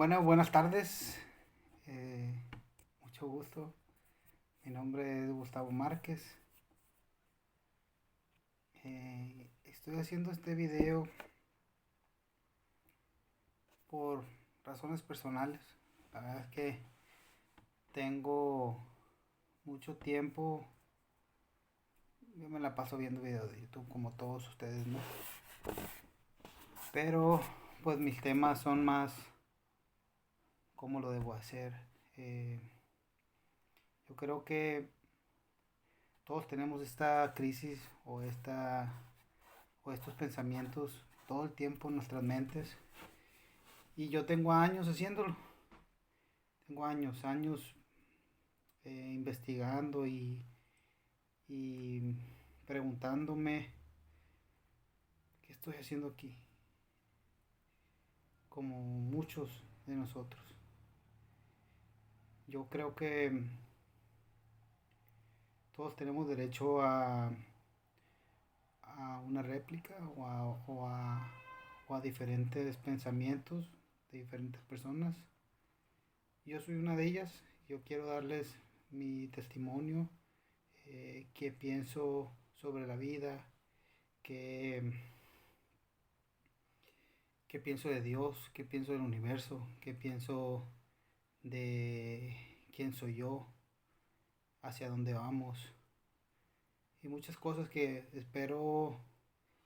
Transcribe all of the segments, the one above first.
Bueno, buenas tardes. Eh, mucho gusto. Mi nombre es Gustavo Márquez. Eh, estoy haciendo este video por razones personales. La verdad es que tengo mucho tiempo. Yo me la paso viendo videos de YouTube como todos ustedes, ¿no? Pero pues mis temas son más cómo lo debo hacer. Eh, yo creo que todos tenemos esta crisis o esta o estos pensamientos todo el tiempo en nuestras mentes. Y yo tengo años haciéndolo. Tengo años años eh, investigando y, y preguntándome qué estoy haciendo aquí como muchos de nosotros yo creo que todos tenemos derecho a, a una réplica o a, o, a, o a, diferentes pensamientos de diferentes personas. Yo soy una de ellas. Yo quiero darles mi testimonio, eh, qué pienso sobre la vida, qué, qué pienso de Dios, qué pienso del universo, qué pienso de quién soy yo, hacia dónde vamos y muchas cosas que espero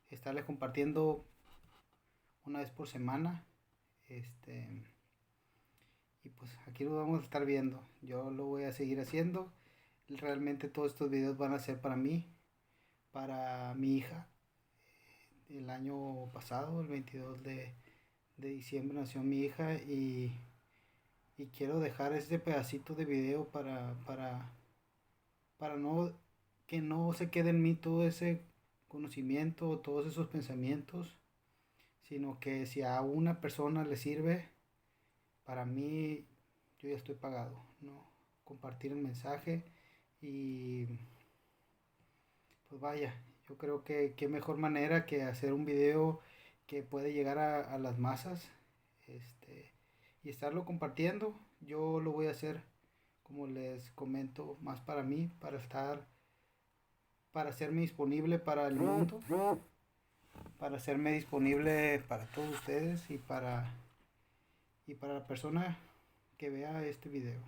estarles compartiendo una vez por semana. Este y pues aquí lo vamos a estar viendo. Yo lo voy a seguir haciendo. Realmente todos estos videos van a ser para mí, para mi hija. El año pasado, el 22 de, de diciembre, nació mi hija y y quiero dejar este pedacito de video para, para, para no, que no se quede en mí todo ese conocimiento, todos esos pensamientos, sino que si a una persona le sirve, para mí yo ya estoy pagado, ¿no? Compartir el mensaje y pues vaya, yo creo que qué mejor manera que hacer un video que puede llegar a, las masas. Este, y estarlo compartiendo. Yo lo voy a hacer, como les comento, más para mí, para estar, para hacerme disponible para el mundo, para hacerme disponible para todos ustedes y para, y para la persona que vea este video.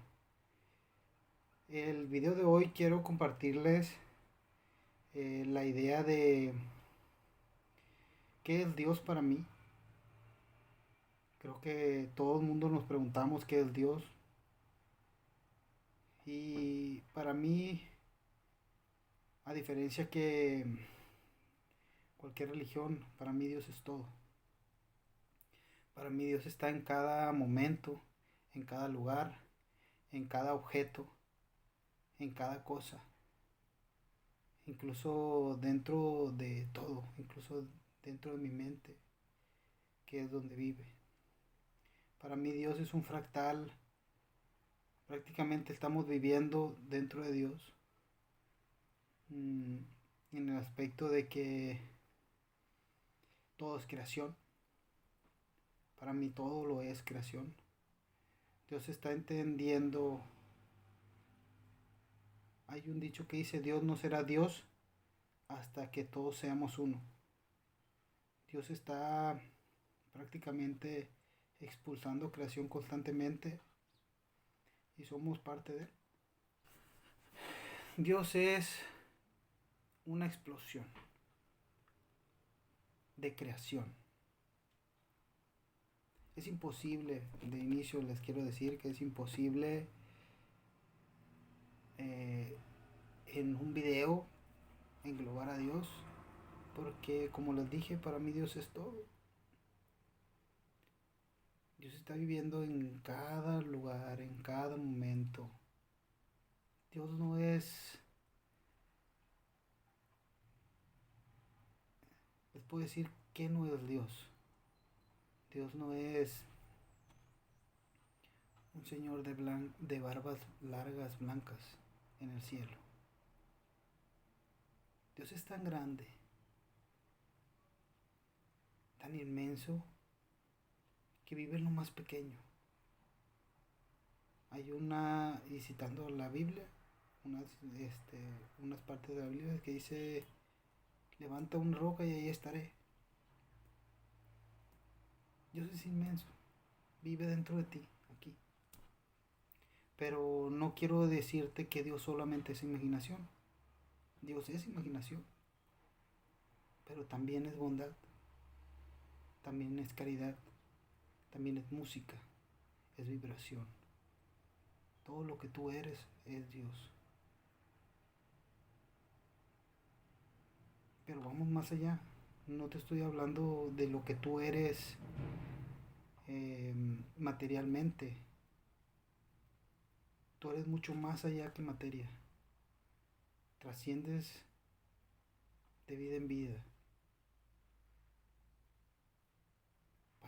El video de hoy quiero compartirles eh, la idea de qué es Dios para mí Creo que todo el mundo nos preguntamos qué es Dios. Y para mí, a diferencia que cualquier religión, para mí Dios es todo. Para mí Dios está en cada momento, en cada lugar, en cada objeto, en cada cosa. Incluso dentro de todo, incluso dentro de mi mente, que es donde vive. Para mí Dios es un fractal. Prácticamente estamos viviendo dentro de Dios. Mm, en el aspecto de que todo es creación. Para mí todo lo es creación. Dios está entendiendo. Hay un dicho que dice, Dios no será Dios hasta que todos seamos uno. Dios está prácticamente expulsando creación constantemente y somos parte de él. Dios es una explosión de creación. Es imposible, de inicio les quiero decir que es imposible eh, en un video englobar a Dios, porque como les dije, para mí Dios es todo. Dios está viviendo en cada lugar, en cada momento. Dios no es... Les puedo decir que no es Dios. Dios no es un señor de, de barbas largas blancas en el cielo. Dios es tan grande, tan inmenso, que vive en lo más pequeño, hay una, y citando la Biblia, unas, este, unas partes de la Biblia que dice, levanta una roca y ahí estaré. Dios es inmenso, vive dentro de ti, aquí. Pero no quiero decirte que Dios solamente es imaginación. Dios es imaginación. Pero también es bondad. También es caridad. También es música. Es vibración. Todo lo que tú eres es Dios. Pero vamos más allá. No te estoy hablando de lo que tú eres em, materialmente. Tú eres mucho más allá que materia. Trasciendes de vida en vida.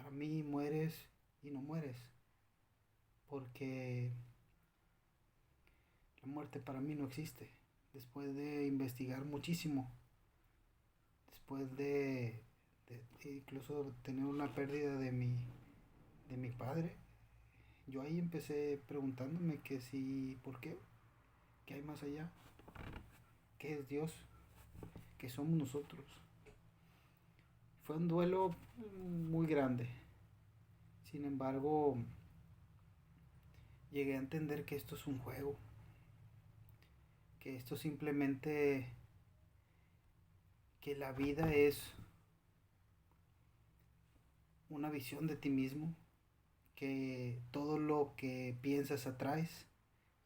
Para mí mueres y no mueres. Porque la muerte para mí no existe. Después de investigar muchísimo después de, incluso tener una pérdida de mi, de mi padre, yo ahí empecé preguntándome que si, ¿por qué? ¿Qué hay más allá? ¿Qué es Dios? ¿Qué somos nosotros? Fue un duelo muy grande. Sin embargo, llegué a entender que esto es un juego. Que esto simplemente que la vida es una visión de ti mismo, que todo lo que piensas atraes.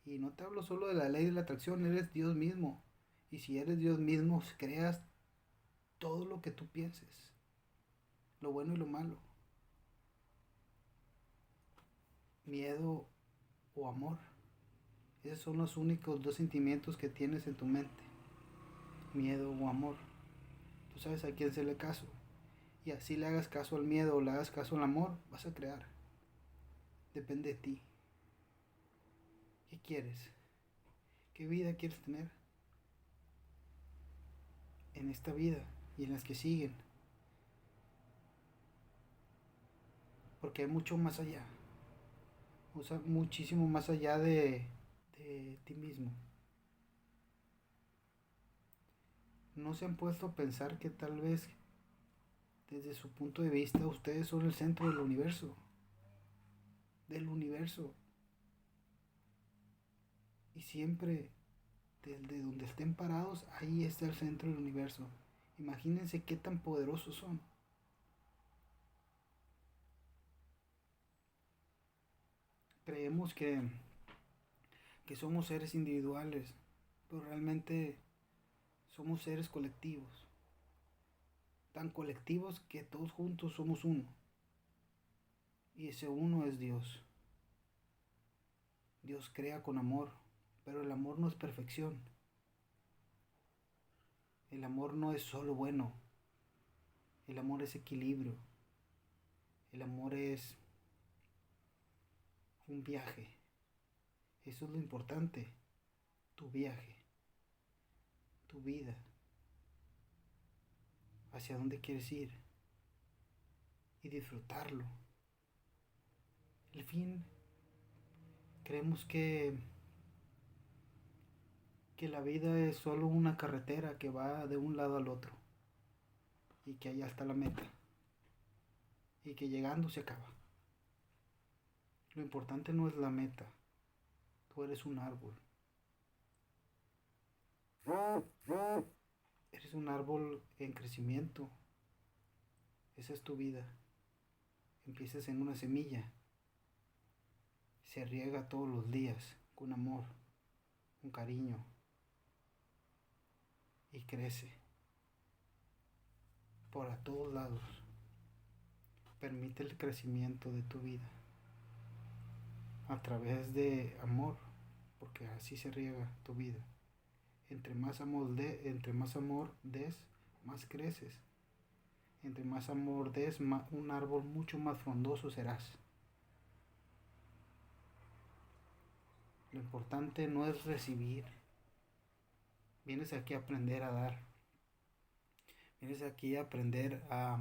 Y no te hablo solo de la ley de la atracción, eres Dios mismo. Y si eres Dios mismo, creas todo lo que tú pienses, lo bueno y lo malo. Miedo o amor. Esos son los únicos dos sentimientos que tienes en tu mente. Miedo o amor. Tú sabes a quién hacerle caso. Y así le hagas caso al miedo o le hagas caso al amor, vas a crear. Depende de ti. ¿Qué quieres? ¿Qué vida quieres tener? En esta vida y en las que siguen. Porque hay mucho más allá. O sea, muchísimo más allá de, de ti mismo. no se han puesto a pensar que tal vez desde su punto de vista ustedes son el centro del universo. Del universo. Y siempre, desde donde estén parados, ahí está el centro del universo. Imagínense qué tan poderosos son. Creemos que, que somos seres individuales, pero realmente somos seres colectivos. Tan colectivos que todos juntos somos uno. Y ese uno es Dios. Dios crea con amor, pero el amor no es perfección. El amor no es solo bueno. El amor es equilibrio. El amor es un viaje. Eso es lo importante, tu viaje tu vida, hacia dónde quieres ir y disfrutarlo. El fin, creemos que, que la vida es solo una carretera que va de un lado al otro y que allá está la meta y que llegando se acaba. Lo importante no es la meta, tú eres un árbol. Eres un árbol en crecimiento. Esa es tu vida. Empiezas en una semilla. Se riega todos los días con amor, con cariño. Y crece por a todos lados. Permite el crecimiento de tu vida a través de amor, porque así se riega tu vida. Entre más amor, de, entre más amor des, más creces. Entre más amor des, un árbol mucho más frondoso serás. Lo importante no es recibir. Vienes aquí a aprender a dar. Vienes aquí a aprender a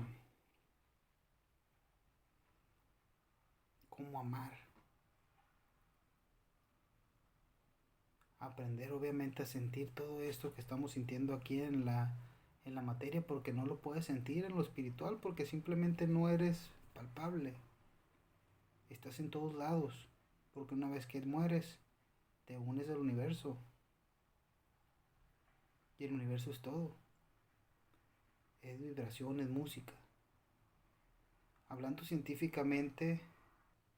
cómo amar. Aprender obviamente a sentir todo esto que estamos sintiendo aquí en la, en la materia porque no lo puedes sentir en lo espiritual porque simplemente no eres palpable. Estás en todos lados porque una vez que mueres te unes al universo y el universo es todo. Es vibración, es música. Hablando científicamente,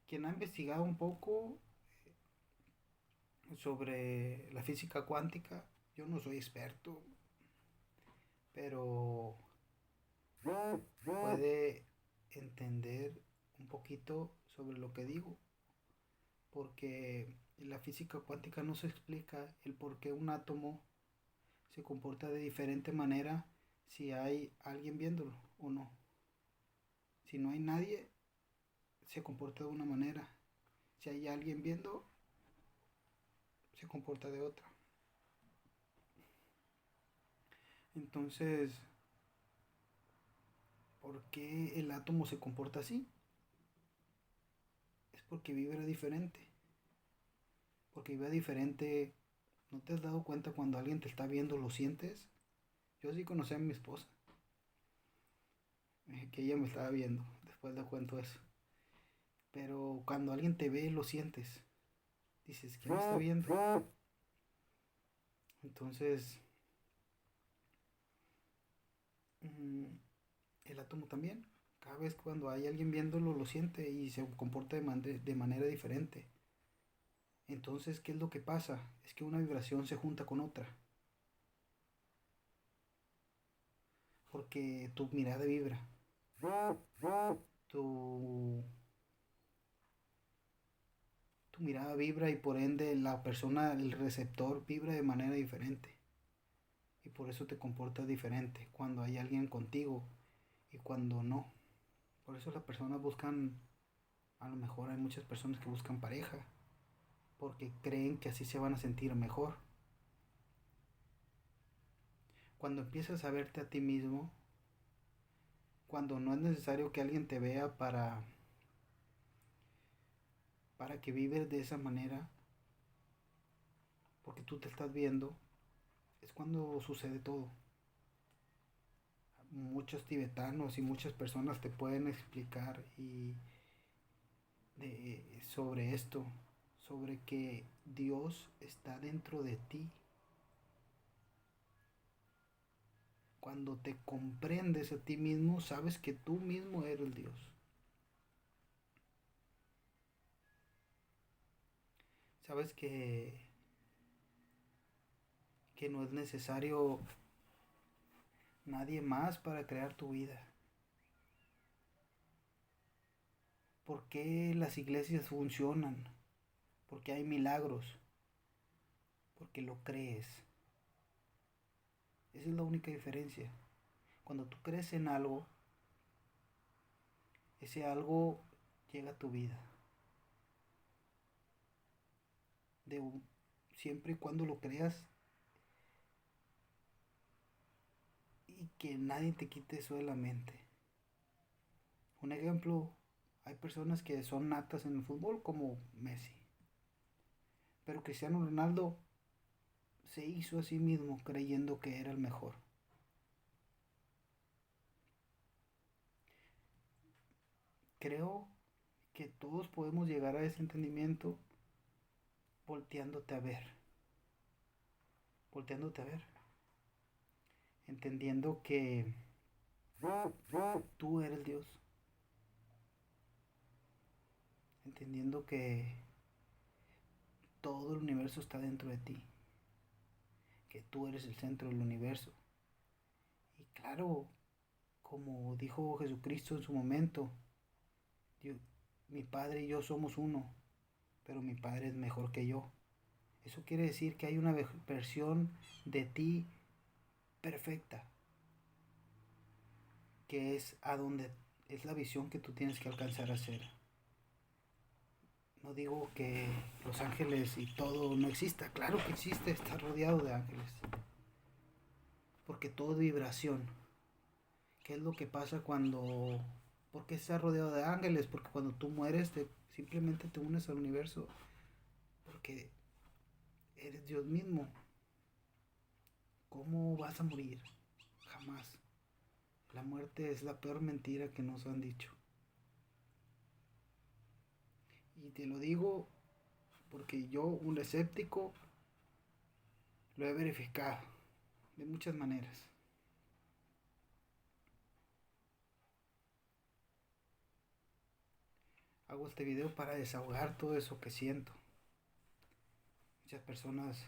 quien ha investigado un poco sobre la física cuántica. Yo no soy experto, pero puede entender un poquito sobre lo que digo, porque en la física cuántica no se explica el por qué un átomo se comporta de diferente manera si hay alguien viéndolo o no. Si no hay nadie, se comporta de una manera. Si hay alguien viendo, se comporta de otra. Entonces, ¿por qué el átomo se comporta así? Es porque vibra diferente. Porque vibra diferente. ¿No te has dado cuenta cuando alguien te está viendo, lo sientes? Yo sí conocí a mi esposa. Eh, que ella me estaba viendo. Después le cuento eso. Pero cuando alguien te ve, lo sientes. Dices, ¿quién me está viendo? Entonces, mm, el átomo también. Cada vez cuando hay alguien viéndolo, lo siente y se comporta de, de manera diferente. Entonces, ¿qué es lo que pasa? Es que una vibración se junta con otra. Porque tu mirada vibra. Tu mirada vibra y por ende la persona, el receptor, vibra de manera diferente. Y por eso te comportas diferente cuando hay alguien contigo y cuando no. Por eso las personas buscan, a lo mejor hay muchas personas que buscan pareja, porque creen que así se van a sentir mejor. Cuando empiezas a verte a ti mismo, cuando no es necesario que alguien te vea para para que vives de esa manera, porque tú te estás viendo, es cuando sucede todo. Muchos tibetanos y muchas personas te pueden explicar y sobre esto, sobre que Dios está dentro de ti. Cuando te comprendes a ti mismo, sabes que tú mismo eres Dios. Sabes que, que no es necesario nadie más para crear tu vida. ¿Por qué las iglesias funcionan? Porque hay milagros. Porque lo crees. Esa es la única diferencia. Cuando tú crees en algo, ese algo llega a tu vida. Siempre y cuando lo creas y que nadie te quite eso de la mente. Un ejemplo, hay personas que son natas en el fútbol como Messi. Pero Cristiano Ronaldo se hizo a sí mismo creyendo que era el mejor. Creo que todos podemos llegar a ese entendimiento volteándote a ver. Volteándote a ver. Entendiendo que tú eres Dios. Entendiendo que todo el universo está dentro de ti. Que tú eres el centro del universo. Y claro, como dijo Jesucristo en su momento, mi Padre y yo somos uno pero mi padre es mejor que yo. Eso quiere decir que hay una versión de ti perfecta, que es a donde es la visión que tú tienes que alcanzar a ser. No digo que los ángeles y todo no exista, claro que existe, está rodeado de ángeles. Porque todo es vibración. ¿Qué es lo que pasa cuando... ¿Por qué está rodeado de ángeles? Porque cuando tú mueres te Simplemente te unes al universo porque eres Dios mismo. ¿Cómo vas a morir? Jamás. La muerte es la peor mentira que nos han dicho. Y te lo digo porque yo, un escéptico, lo he verificado de muchas maneras. Hago este video para desahogar todo eso que siento. Muchas personas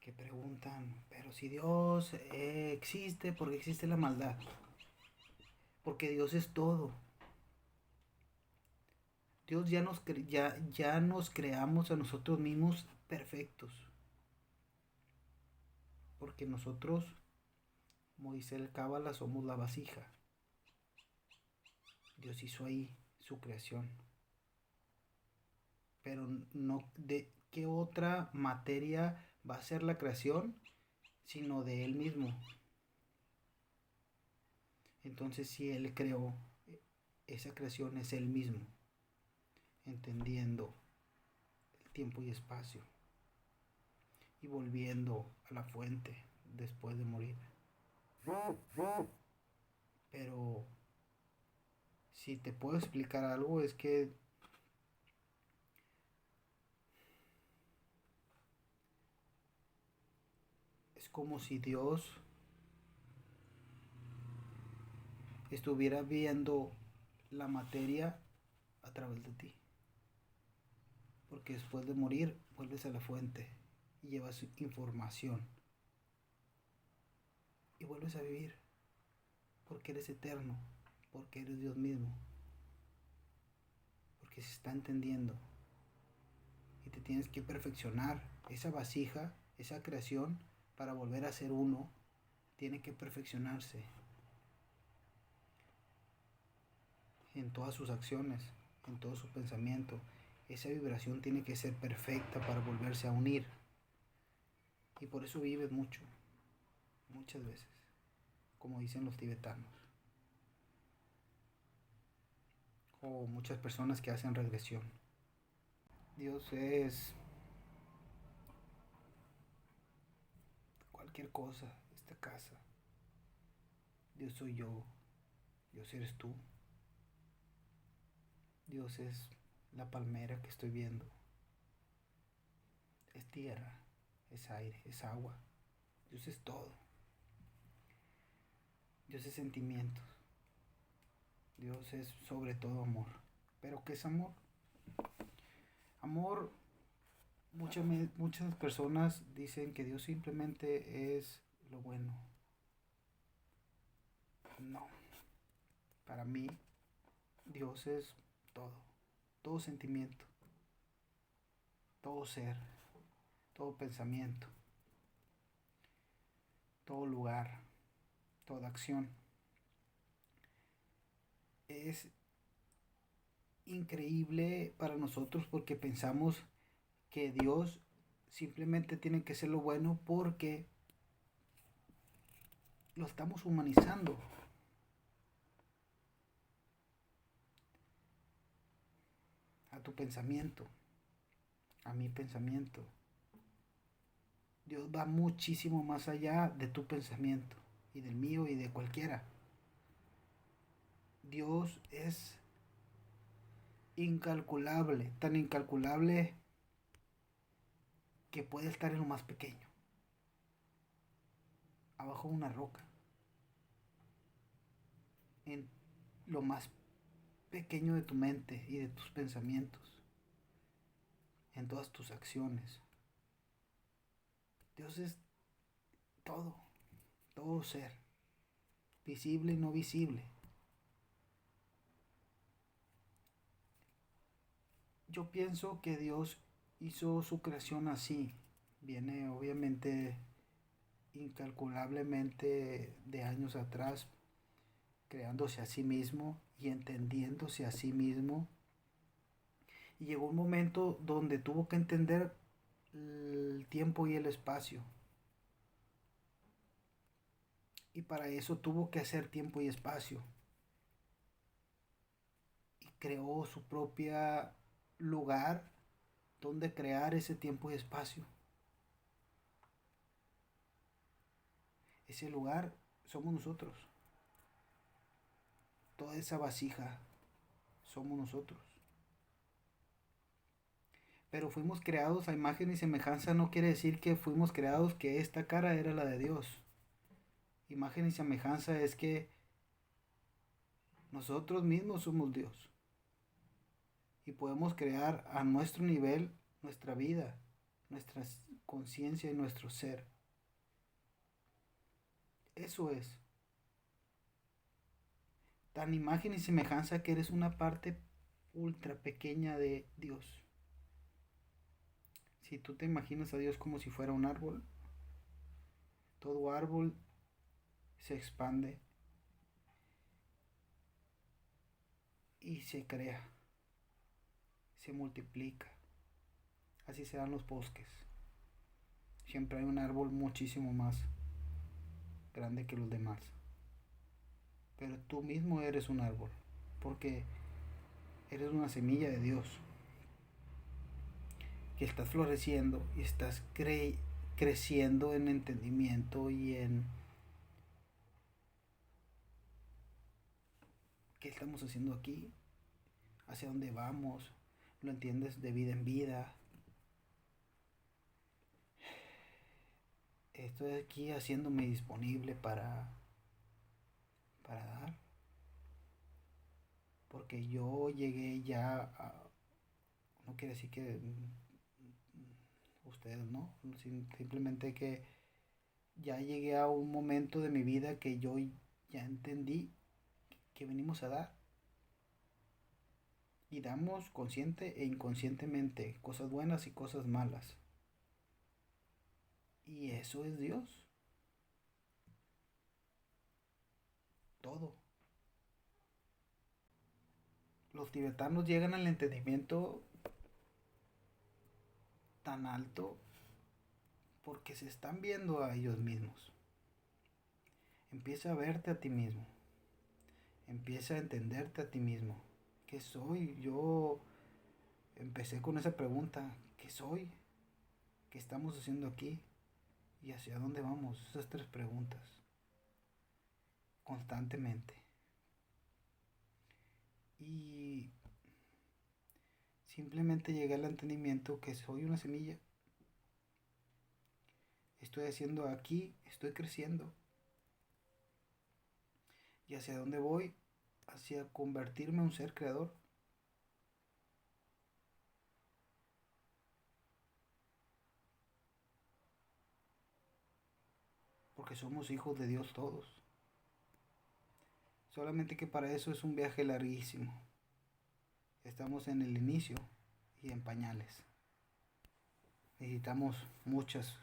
que preguntan, pero si Dios eh, existe, ¿por qué existe la maldad? Porque Dios es todo. Dios ya nos, ya, ya nos creamos a nosotros mismos perfectos. Porque nosotros, como dice el Cábala, somos la vasija. Dios hizo ahí su creación. Pero no de qué otra materia va a ser la creación, sino de Él mismo. Entonces si Él creó, esa creación es Él mismo, entendiendo el tiempo y espacio y volviendo a la fuente después de morir. Pero si te puedo explicar algo es que como si Dios estuviera viendo la materia a través de ti. Porque después de morir vuelves a la fuente y llevas información. Y vuelves a vivir. Porque eres eterno. Porque eres Dios mismo. Porque se está entendiendo. Y te tienes que perfeccionar esa vasija, esa creación para volver a ser uno, tiene que perfeccionarse en todas sus acciones, en todo su pensamiento. Esa vibración tiene que ser perfecta para volverse a unir. Y por eso vives mucho, muchas veces, como dicen los tibetanos. O muchas personas que hacen regresión. Dios es cosa, esta casa. Dios soy yo, Dios eres tú. Dios es la palmera que estoy viendo. Es tierra, es aire, es agua. Dios es todo. Dios es sentimientos. Dios es sobre todo amor. ¿Pero qué es amor? Amor muchas, muchas personas dicen que Dios simplemente es lo bueno. No. Para mí, Dios es todo. Todo sentimiento. Todo ser. Todo pensamiento. Todo lugar. Toda acción. Es increíble para nosotros porque pensamos que Dios simplemente tiene que ser lo bueno porque lo estamos humanizando. A tu pensamiento, a mi pensamiento. Dios va muchísimo más allá de tu pensamiento y del mío y de cualquiera. Dios es incalculable, tan incalculable que puede estar en lo más pequeño, abajo de una roca, en lo más pequeño de tu mente y de tus pensamientos, en todas tus acciones. Dios es todo, todo ser, visible y no visible. Yo pienso que Dios hizo su creación así. Viene obviamente incalculablemente de años atrás, creándose a sí mismo y entendiéndose a sí mismo. Y llegó un momento donde tuvo que entender el tiempo y el espacio. Y para eso tuvo que hacer tiempo y espacio. Y creó su propia lugar donde crear ese tiempo y espacio. Ese lugar somos nosotros. Toda esa vasija somos nosotros. Pero fuimos creados a imagen y semejanza no quiere decir que fuimos creados que esta cara era la de Dios. Imagen y semejanza es que nosotros mismos somos Dios. Y podemos crear a nuestro nivel nuestra vida, nuestra conciencia y nuestro ser. Eso es. Tan imagen y semejanza que eres una parte ultra pequeña de Dios. Si tú te imaginas a Dios como si fuera un árbol, todo árbol se expande y se crea, se multiplica. Así se dan los bosques. Siempre hay un árbol muchísimo más grande que los demás. Pero tú mismo eres un árbol, porque eres una semilla de Dios que estás floreciendo y estás creciendo en entendimiento y en qué estamos haciendo aquí, hacia dónde vamos, lo entiendes de vida en vida. Estoy aquí haciéndome disponible para para dar. Porque yo llegué ya a no quiere decir que ustedes no, simplemente que ya llegué a un momento de mi vida que yo ya entendí que venimos a dar. Y damos consciente e inconscientemente cosas buenas y cosas malas. Y eso es Dios. Todo. Los tibetanos llegan al entendimiento tan alto porque se están viendo a ellos mismos. Empieza a verte a ti mismo. Empieza a entenderte a ti mismo. ¿Qué soy? Yo empecé con esa pregunta. ¿Qué soy? ¿Qué estamos haciendo aquí? ¿Y hacia dónde vamos? Esas tres preguntas. Constantemente. Y Simplemente llegué al entendimiento que soy una semilla. Estoy haciendo aquí, estoy creciendo. ¿Y hacia dónde voy? Hacia convertirme en un ser creador. Porque somos hijos de Dios todos. Solamente que para eso es un viaje larguísimo. Estamos en el inicio y en pañales. Necesitamos muchas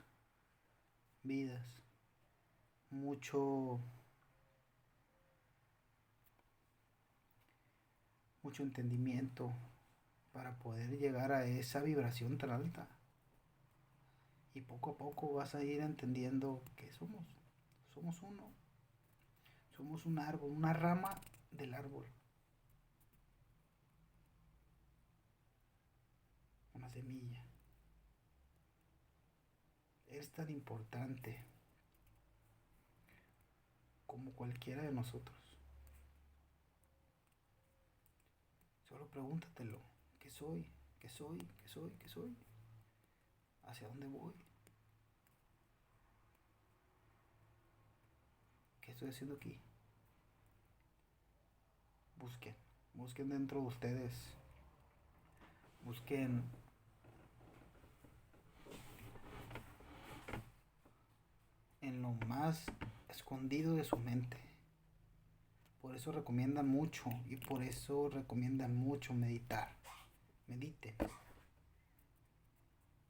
vidas, mucho mucho entendimiento para poder llegar a esa vibración tan alta. Y poco a poco vas a ir entendiendo que somos. Somos uno. Somos un árbol, una rama del árbol. una semilla. Es tan importante como cualquiera de nosotros. Solo pregúntatelo, ¿qué soy? ¿Qué soy? ¿Qué soy? ¿Qué soy? ¿Hacia dónde voy? ¿Qué estoy haciendo aquí? Busquen, busquen dentro de ustedes, busquen en lo más escondido de su mente. Por eso recomiendan mucho y por eso recomiendan mucho meditar. Mediten.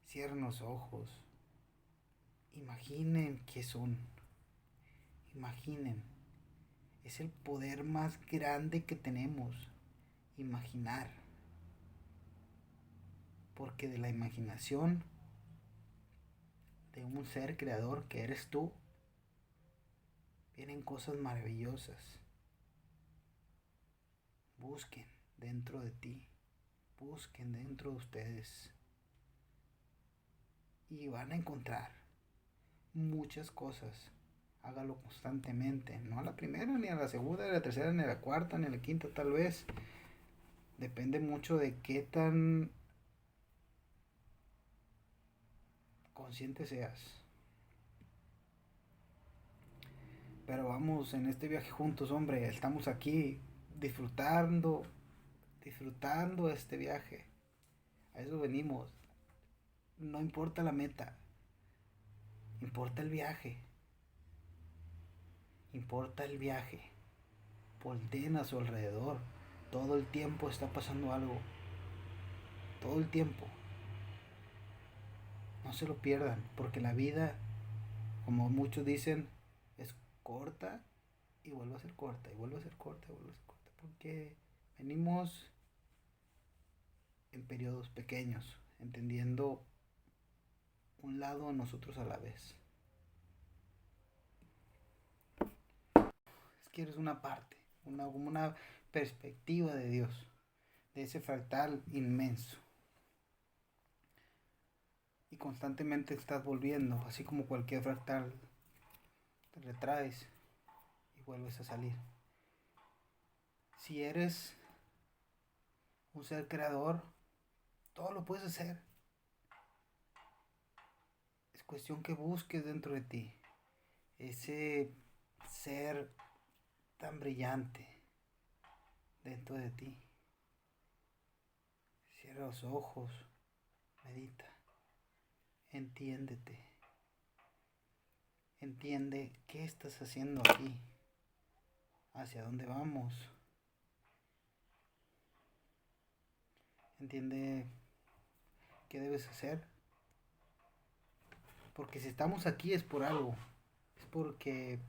Cierren los ojos. Imaginen qué son. Imaginen. Es el poder más grande que tenemos. Imaginar. Porque de la imaginación de un ser creador que eres tú, vienen cosas maravillosas. Busquen dentro de ti, busquen dentro de ustedes. Y van a encontrar muchas cosas. Hágalo constantemente, no a la primera, ni a la segunda, ni a la tercera, ni a la cuarta, ni a la quinta tal vez. Depende mucho de qué tan consciente seas. Pero vamos en este viaje juntos, hombre, estamos aquí disfrutando, disfrutando este viaje. A eso venimos. No importa la meta, importa el viaje. Importa el viaje. Volteen a su alrededor. Todo el tiempo está pasando algo. Todo el tiempo. No se lo pierdan, porque la vida, como muchos dicen, es corta y vuelve a ser corta, y vuelve a ser corta, y vuelve a ser corta, porque venimos en periodos pequeños, entendiendo un lado a nosotros a la vez. Es que eres una parte, una, una perspectiva de Dios, de ese fractal inmenso. Y constantemente estás volviendo, así como cualquier fractal, te retraes y vuelves a salir. Si eres un ser creador, todo lo puedes hacer. Es cuestión que busques dentro de ti ese ser tan brillante dentro de ti. Cierra los ojos, medita, entiéndete. Entiende qué estás haciendo aquí, hacia dónde vamos. Entiende qué debes hacer. Porque si estamos aquí es por algo. Es porque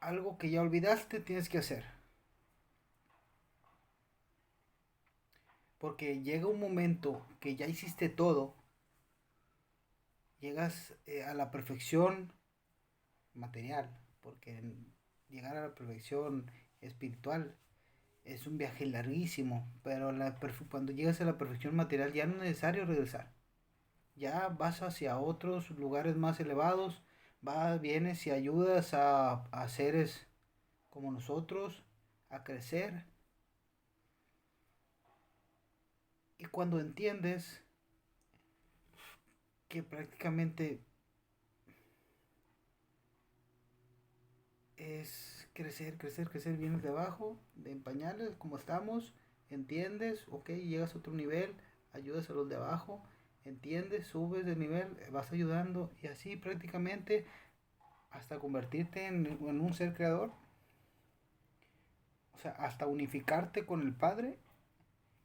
algo que ya olvidaste tienes que hacer. Porque llega un momento que ya hiciste todo. Llegas eh, a la perfección material. Porque llegar a la perfección espiritual es un viaje larguísimo. Pero la cuando llegas a la perfección material ya no es necesario regresar. Ya vas hacia otros lugares más elevados vas, vienes y ayudas a, a seres como nosotros a crecer. Y cuando entiendes que prácticamente es crecer, crecer, crecer, vienes de abajo, de en pañales, como estamos, entiendes, ok, llegas a otro nivel, ayudas a los de abajo, entiendes, subes de nivel, vas ayudando y así prácticamente hasta convertirte en, un ser creador. O sea, hasta unificarte con el Padre.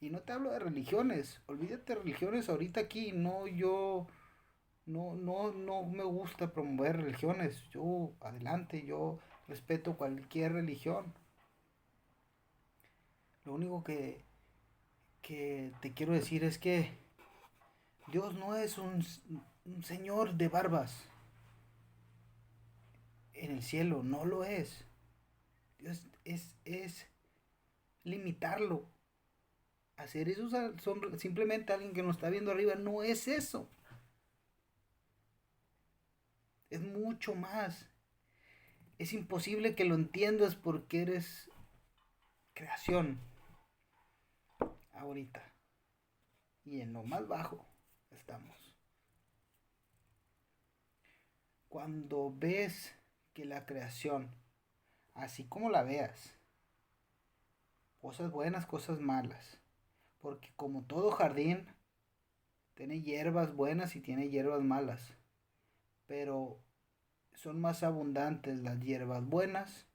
Y no te hablo de religiones, olvídate de religiones ahorita aquí, no yo no no no me gusta promover religiones. Yo adelante, yo respeto cualquier religión. Lo único que que te quiero decir es que Dios no es un, señor de barbas en el cielo, no lo es. Dios es, es limitarlo. Hacer eso son simplemente alguien que nos está viendo arriba, no es eso. Es mucho más. Es imposible que lo entiendas porque eres creación. Ahorita. Y en lo más bajo estamos. Cuando ves que la creación, así como la veas, cosas buenas, cosas malas, porque como todo jardín, tiene hierbas buenas y tiene hierbas malas, pero son más abundantes las hierbas buenas.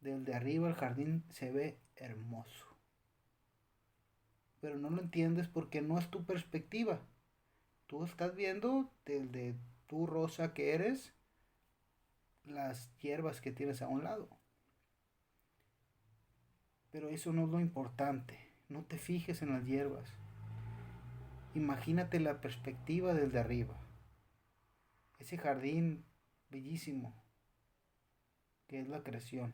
Desde arriba el jardín se ve hermoso pero no lo entiendes porque no es tu perspectiva. Tú estás viendo desde tu rosa que eres las hierbas que tienes a un lado. Pero eso no es lo importante. No te fijes en las hierbas. Imagínate la perspectiva desde arriba. Ese jardín bellísimo que es la creación.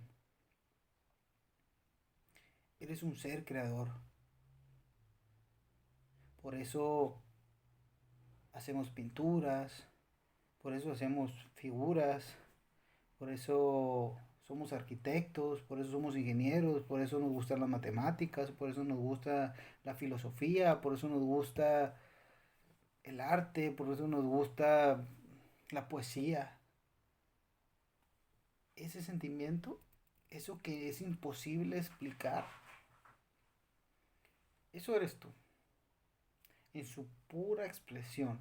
Eres un ser creador. Por eso hacemos pinturas, por eso hacemos figuras, por eso somos arquitectos, por eso somos ingenieros, por eso nos gustan las matemáticas, por eso nos gusta la filosofía, por eso nos gusta el arte, por eso nos gusta la poesía. Ese sentimiento, eso que es imposible explicar, eso eres tú, en su pura expresión.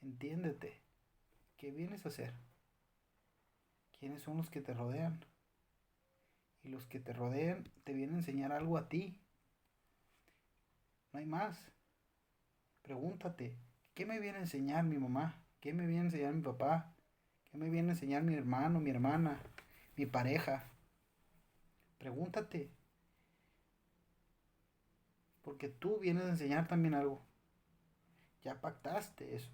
Entiéndete. ¿Qué vienes a hacer? ¿Quiénes son los que te rodean? Y los que te rodean te vienen a enseñar algo a ti. No hay más. Pregúntate, ¿qué me viene a enseñar mi mamá? ¿Qué me viene a enseñar mi papá? ¿Qué me viene a enseñar mi hermano, mi hermana, mi pareja? Pregúntate. Porque tú vienes a enseñar también algo. Ya pactaste eso.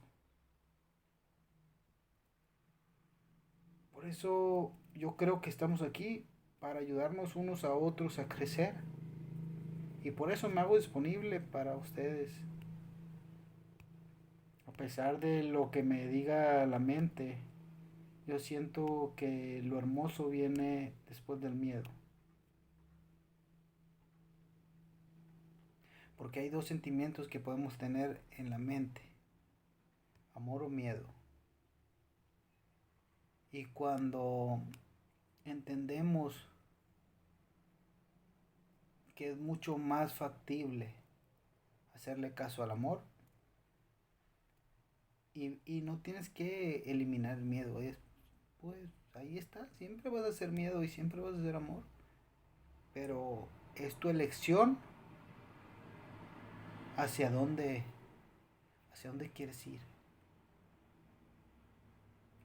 Por eso yo creo que estamos aquí para ayudarnos unos a otros a crecer. Y por eso me hago disponible para ustedes. A pesar de lo que me diga la mente, yo siento que lo hermoso viene después del miedo. Porque hay dos sentimientos que podemos tener en la mente. Amor o miedo. Y cuando entendemos que es mucho más factible hacerle caso al amor, y, no tienes que eliminar el miedo, es, pues ahí está, siempre vas a hacer miedo y siempre vas a hacer amor, pero es tu elección hacia dónde, hacia dónde quieres ir.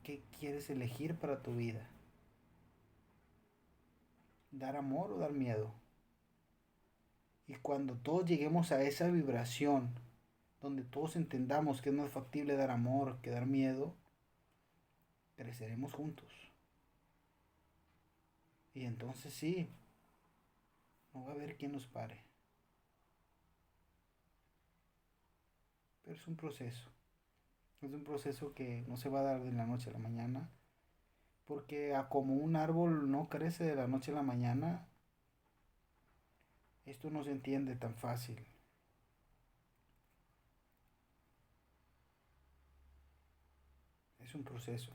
¿Qué quieres elegir para tu vida? ¿Dar amor o dar miedo? Y cuando todos lleguemos a esa vibración, donde todos entendamos que es más factible dar amor que dar miedo, creceremos juntos. Y entonces sí, no va a haber quien nos pare. Pero es un proceso. Es un proceso que no se va a dar de la noche a la mañana. Porque a como un árbol no crece de la noche a la mañana, esto no se entiende tan fácil. Un proceso.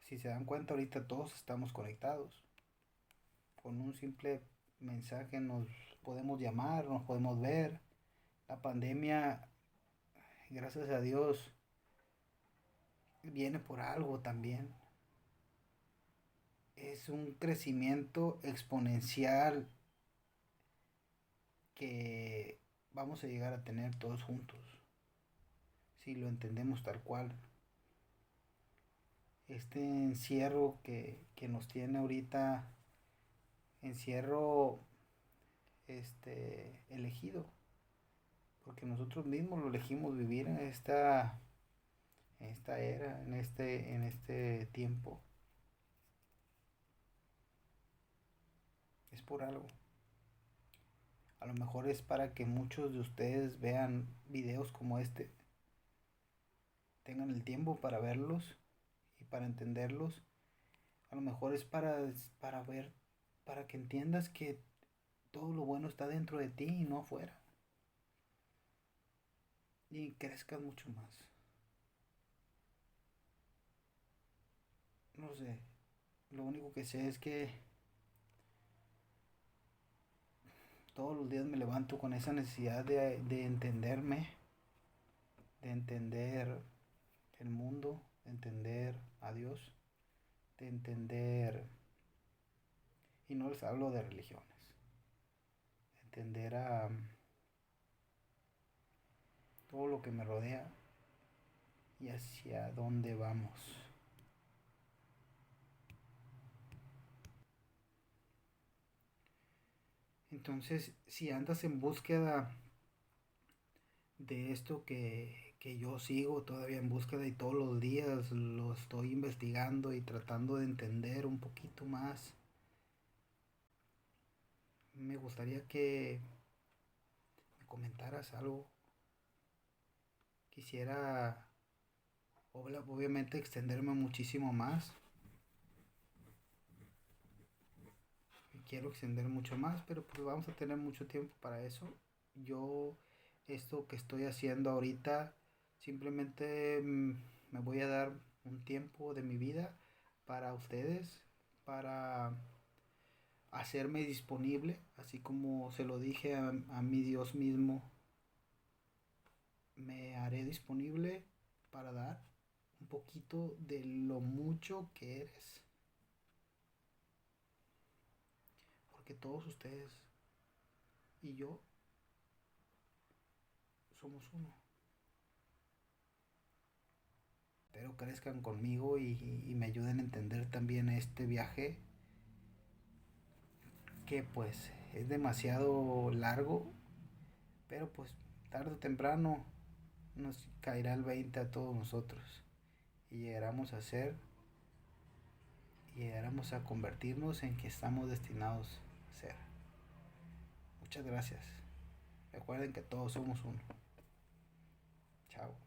Si se dan cuenta, ahorita todos estamos conectados. Con un simple mensaje nos podemos llamar, nos podemos ver. La pandemia gracias a Dios, viene por algo también. Es un crecimiento exponencial que vamos a llegar a tener todos juntos, si lo entendemos tal cual. Este encierro que, que nos tiene ahorita, encierro este, elegido porque nosotros mismos lo elegimos vivir en esta, en esta era, en este, en este tiempo. Es por algo. A lo mejor es para que muchos de ustedes vean videos como este, tengan el tiempo para verlos y para entenderlos. A lo mejor es para, para ver, para que entiendas que todo lo bueno está dentro de ti y no afuera y crezcas mucho más. No sé, lo único que sé es que todos los días me levanto con esa necesidad de, de entenderme, de entender el mundo, de entender a Dios, de entender, y no les hablo de religiones, de entender a todo lo que me rodea y hacia dónde vamos. Entonces, si andas en búsqueda de esto que, que, yo sigo todavía en búsqueda y todos los días lo estoy investigando y tratando de entender un poquito más, me gustaría que me comentaras algo. Quisiera obviamente extenderme muchísimo más. Quiero extender mucho más, pero pues vamos a tener mucho tiempo para eso. Yo esto que estoy haciendo ahorita simplemente mm, me voy a dar un tiempo de mi vida para ustedes, para hacerme disponible, así como se lo dije a, a mi Dios mismo, me haré disponible para dar un poquito de lo mucho que eres. Porque todos ustedes y yo somos uno. Espero crezcan conmigo y, y me ayuden a entender también este viaje que pues es demasiado largo, pero pues tarde o temprano nos caerá el 20 a todos nosotros y llegaremos a ser y llegaremos a convertirnos en que estamos destinados a ser. Muchas gracias. Recuerden que todos somos uno. Chao.